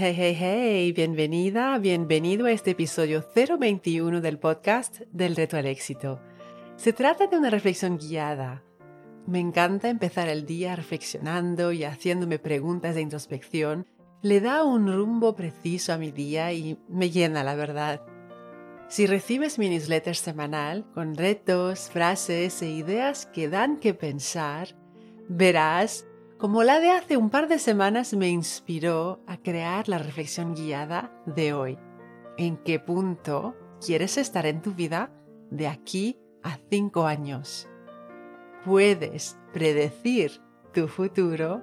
Hey, hey, hey, bienvenida, bienvenido a este episodio 021 del podcast del reto al éxito. Se trata de una reflexión guiada. Me encanta empezar el día reflexionando y haciéndome preguntas de introspección. Le da un rumbo preciso a mi día y me llena, la verdad. Si recibes mi newsletter semanal con retos, frases e ideas que dan que pensar, verás como la de hace un par de semanas me inspiró a crear la reflexión guiada de hoy. ¿En qué punto quieres estar en tu vida de aquí a cinco años? Puedes predecir tu futuro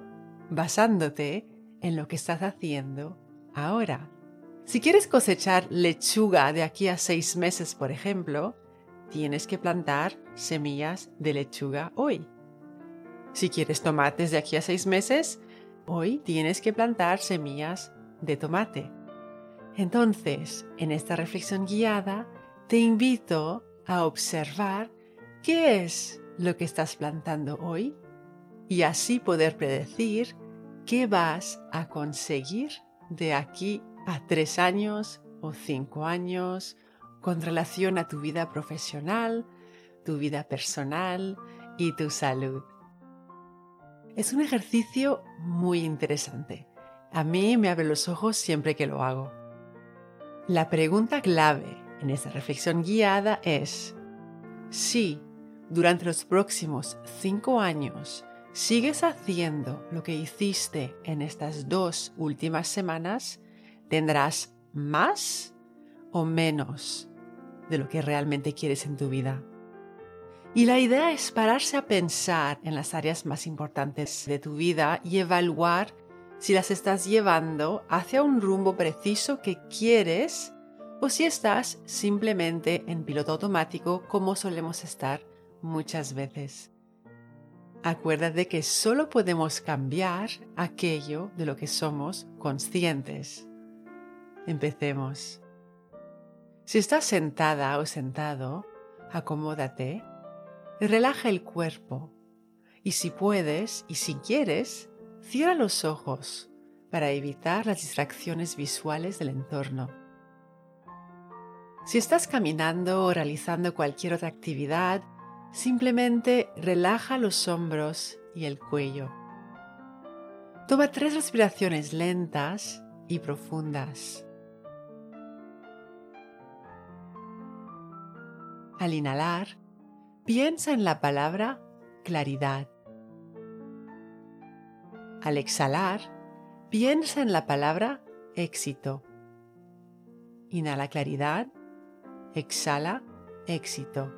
basándote en lo que estás haciendo ahora. Si quieres cosechar lechuga de aquí a seis meses, por ejemplo, tienes que plantar semillas de lechuga hoy. Si quieres tomates de aquí a seis meses, hoy tienes que plantar semillas de tomate. Entonces, en esta reflexión guiada, te invito a observar qué es lo que estás plantando hoy y así poder predecir qué vas a conseguir de aquí a tres años o cinco años con relación a tu vida profesional, tu vida personal y tu salud. Es un ejercicio muy interesante. A mí me abre los ojos siempre que lo hago. La pregunta clave en esta reflexión guiada es, si durante los próximos cinco años sigues haciendo lo que hiciste en estas dos últimas semanas, tendrás más o menos de lo que realmente quieres en tu vida. Y la idea es pararse a pensar en las áreas más importantes de tu vida y evaluar si las estás llevando hacia un rumbo preciso que quieres o si estás simplemente en piloto automático como solemos estar muchas veces. Acuérdate que solo podemos cambiar aquello de lo que somos conscientes. Empecemos. Si estás sentada o sentado, acomódate Relaja el cuerpo y si puedes y si quieres, cierra los ojos para evitar las distracciones visuales del entorno. Si estás caminando o realizando cualquier otra actividad, simplemente relaja los hombros y el cuello. Toma tres respiraciones lentas y profundas. Al inhalar, Piensa en la palabra claridad. Al exhalar, piensa en la palabra éxito. Inhala claridad, exhala éxito.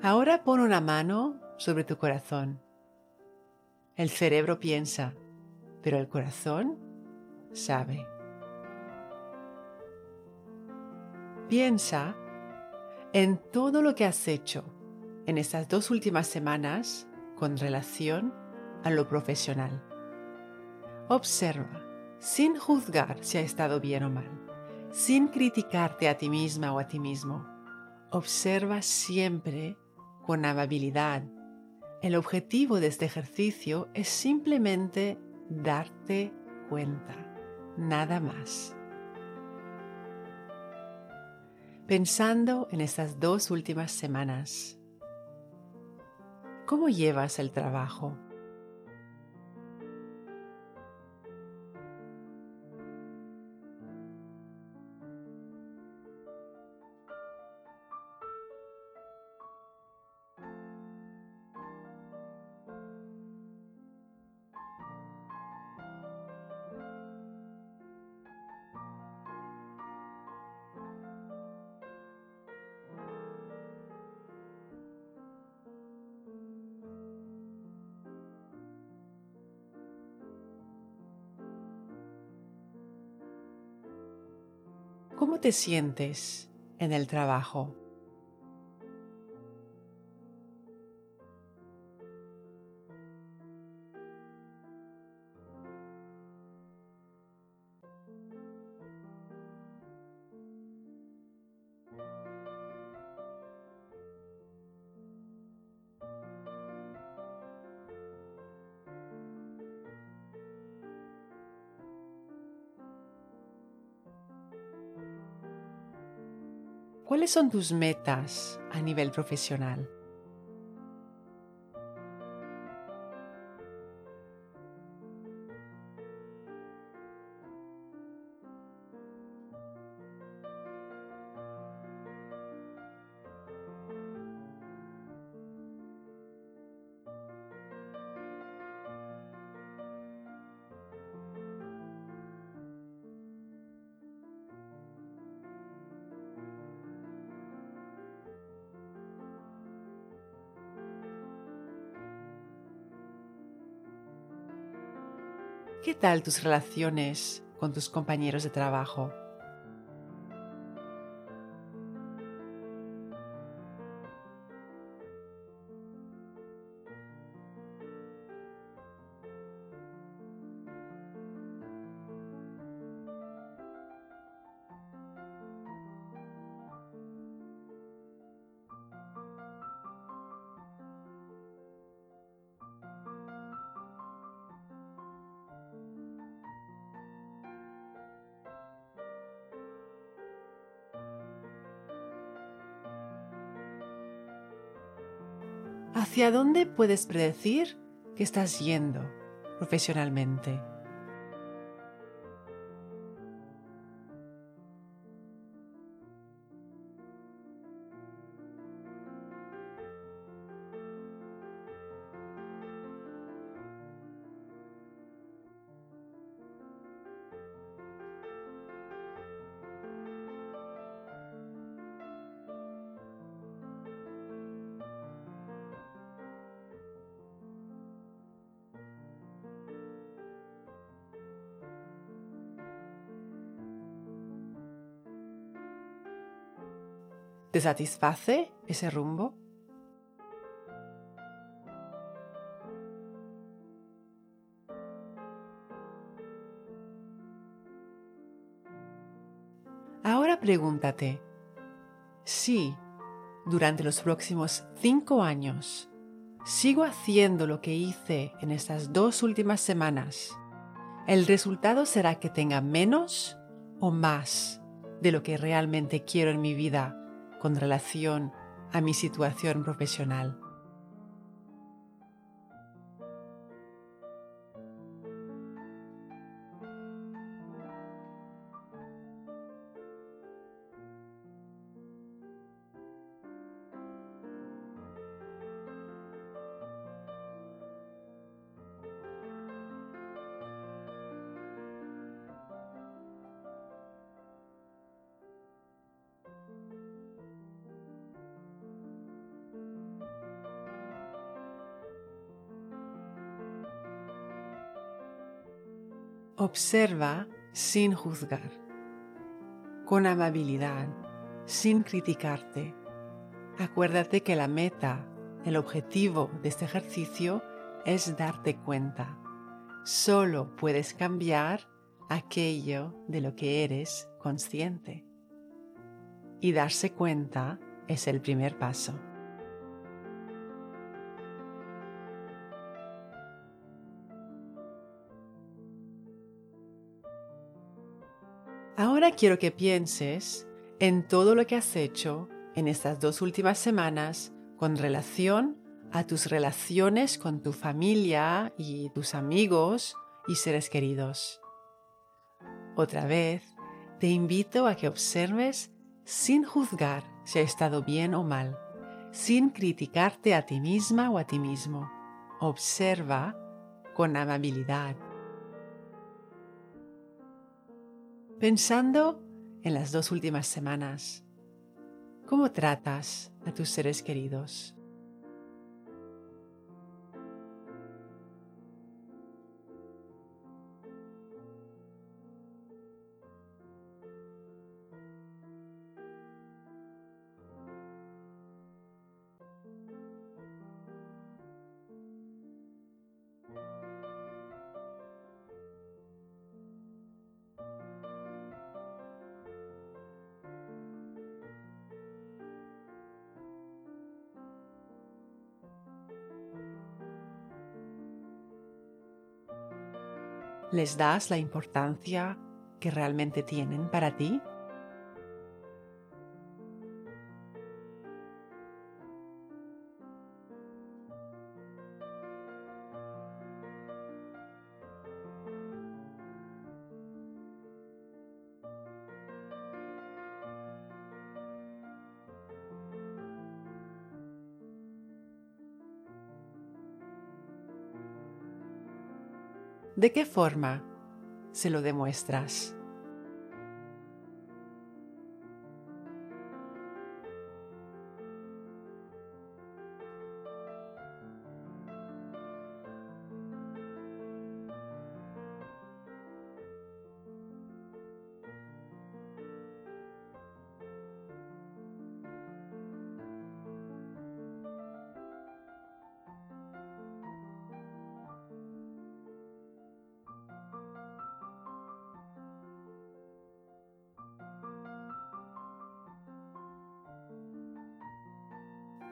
Ahora pon una mano sobre tu corazón. El cerebro piensa, pero el corazón sabe. Piensa en todo lo que has hecho en estas dos últimas semanas con relación a lo profesional. Observa, sin juzgar si ha estado bien o mal, sin criticarte a ti misma o a ti mismo. Observa siempre con amabilidad. El objetivo de este ejercicio es simplemente darte cuenta, nada más. Pensando en estas dos últimas semanas. ¿Cómo llevas el trabajo? ¿Cómo te sientes en el trabajo? ¿Cuáles son tus metas a nivel profesional? ¿Qué tal tus relaciones con tus compañeros de trabajo? ¿Hacia dónde puedes predecir que estás yendo profesionalmente? ¿Te satisface ese rumbo? Ahora pregúntate, si durante los próximos cinco años sigo haciendo lo que hice en estas dos últimas semanas, ¿el resultado será que tenga menos o más de lo que realmente quiero en mi vida con relación a mi situación profesional. Observa sin juzgar, con amabilidad, sin criticarte. Acuérdate que la meta, el objetivo de este ejercicio es darte cuenta. Solo puedes cambiar aquello de lo que eres consciente. Y darse cuenta es el primer paso. Ahora quiero que pienses en todo lo que has hecho en estas dos últimas semanas con relación a tus relaciones con tu familia y tus amigos y seres queridos. Otra vez, te invito a que observes sin juzgar si ha estado bien o mal, sin criticarte a ti misma o a ti mismo. Observa con amabilidad Pensando en las dos últimas semanas, ¿cómo tratas a tus seres queridos? ¿Les das la importancia que realmente tienen para ti? ¿De qué forma se lo demuestras?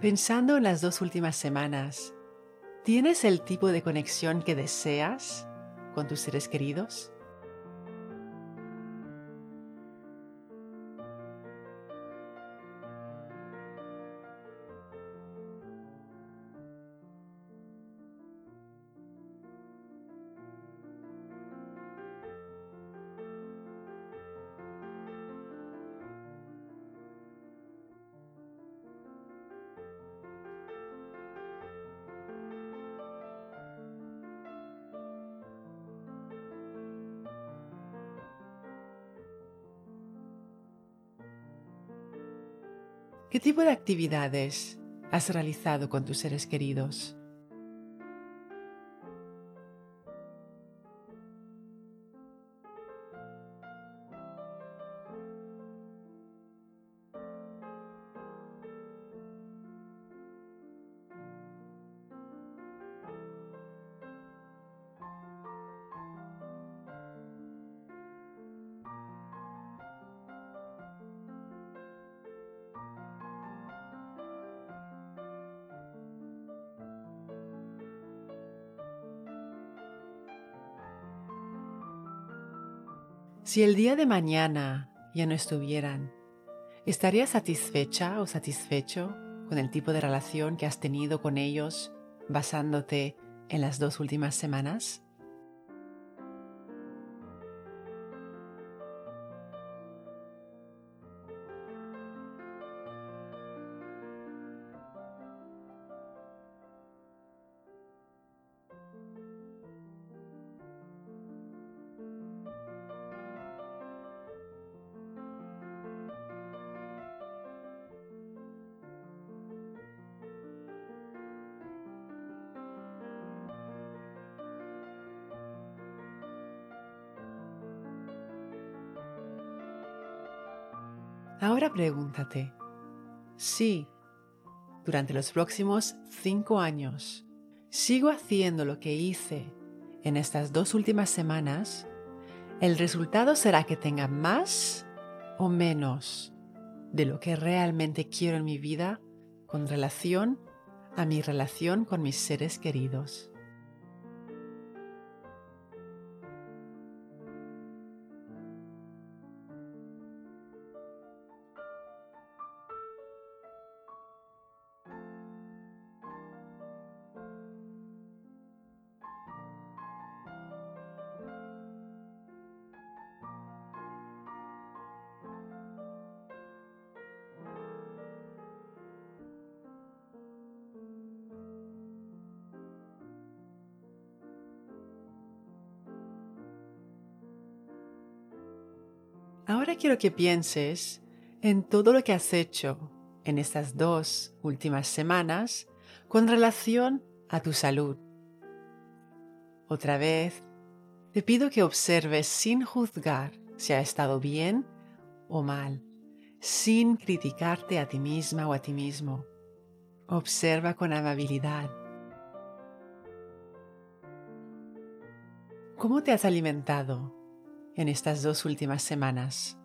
Pensando en las dos últimas semanas, ¿tienes el tipo de conexión que deseas con tus seres queridos? ¿Qué tipo de actividades has realizado con tus seres queridos? Si el día de mañana ya no estuvieran, ¿estarías satisfecha o satisfecho con el tipo de relación que has tenido con ellos basándote en las dos últimas semanas? Ahora pregúntate, si durante los próximos cinco años sigo haciendo lo que hice en estas dos últimas semanas, el resultado será que tenga más o menos de lo que realmente quiero en mi vida con relación a mi relación con mis seres queridos. Ahora quiero que pienses en todo lo que has hecho en estas dos últimas semanas con relación a tu salud. Otra vez, te pido que observes sin juzgar si ha estado bien o mal, sin criticarte a ti misma o a ti mismo. Observa con amabilidad. ¿Cómo te has alimentado? En estas dos últimas semanas.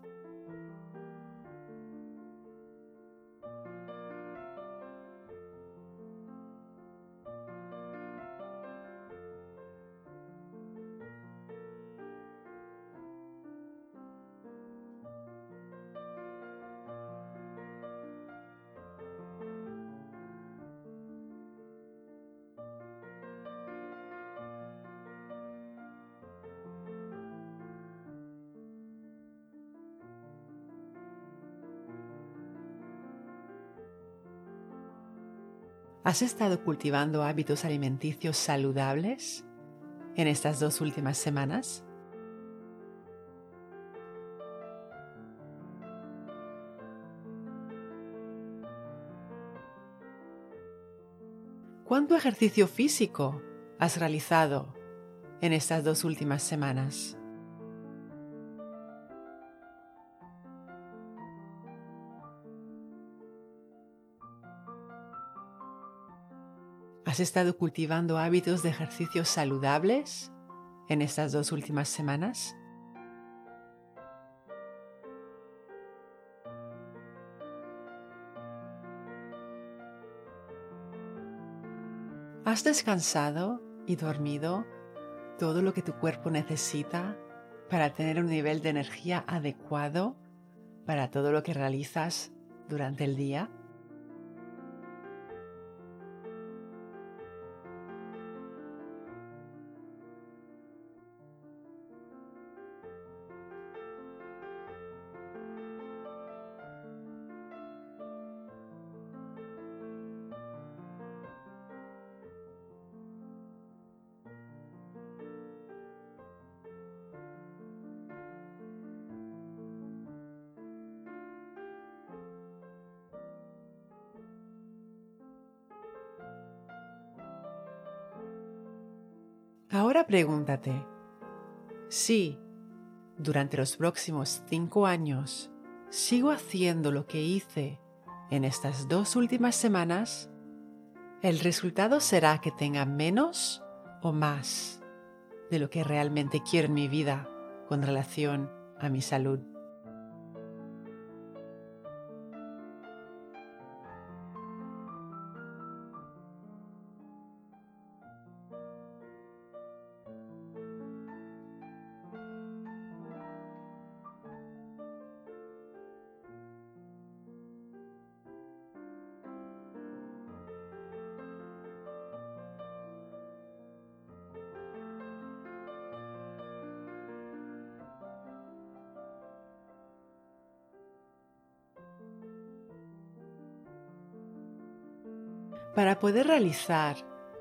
¿Has estado cultivando hábitos alimenticios saludables en estas dos últimas semanas? ¿Cuánto ejercicio físico has realizado en estas dos últimas semanas? ¿Has estado cultivando hábitos de ejercicio saludables en estas dos últimas semanas? ¿Has descansado y dormido todo lo que tu cuerpo necesita para tener un nivel de energía adecuado para todo lo que realizas durante el día? Ahora pregúntate, si durante los próximos cinco años sigo haciendo lo que hice en estas dos últimas semanas, el resultado será que tenga menos o más de lo que realmente quiero en mi vida con relación a mi salud. Para poder realizar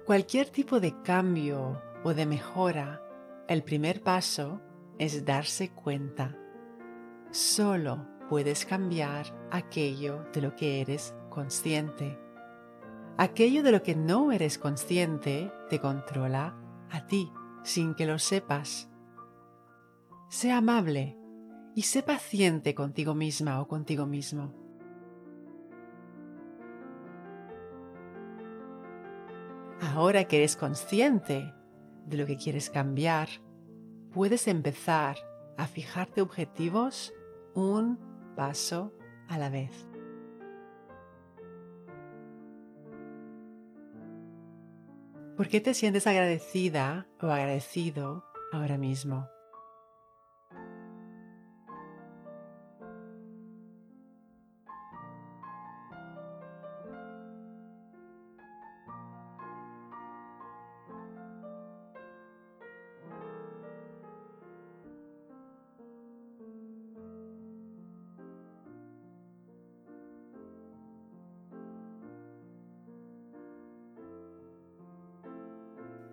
cualquier tipo de cambio o de mejora, el primer paso es darse cuenta. Solo puedes cambiar aquello de lo que eres consciente. Aquello de lo que no eres consciente te controla a ti sin que lo sepas. Sé amable y sé paciente contigo misma o contigo mismo. Ahora que eres consciente de lo que quieres cambiar, puedes empezar a fijarte objetivos un paso a la vez. ¿Por qué te sientes agradecida o agradecido ahora mismo?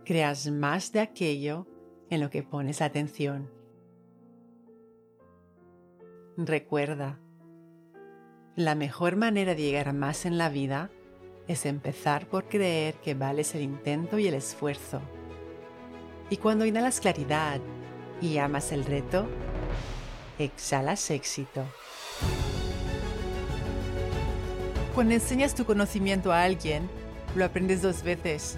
Creas más de aquello en lo que pones atención. Recuerda, la mejor manera de llegar más en la vida es empezar por creer que vales el intento y el esfuerzo. Y cuando inhalas claridad y amas el reto, exhalas éxito. Cuando enseñas tu conocimiento a alguien, lo aprendes dos veces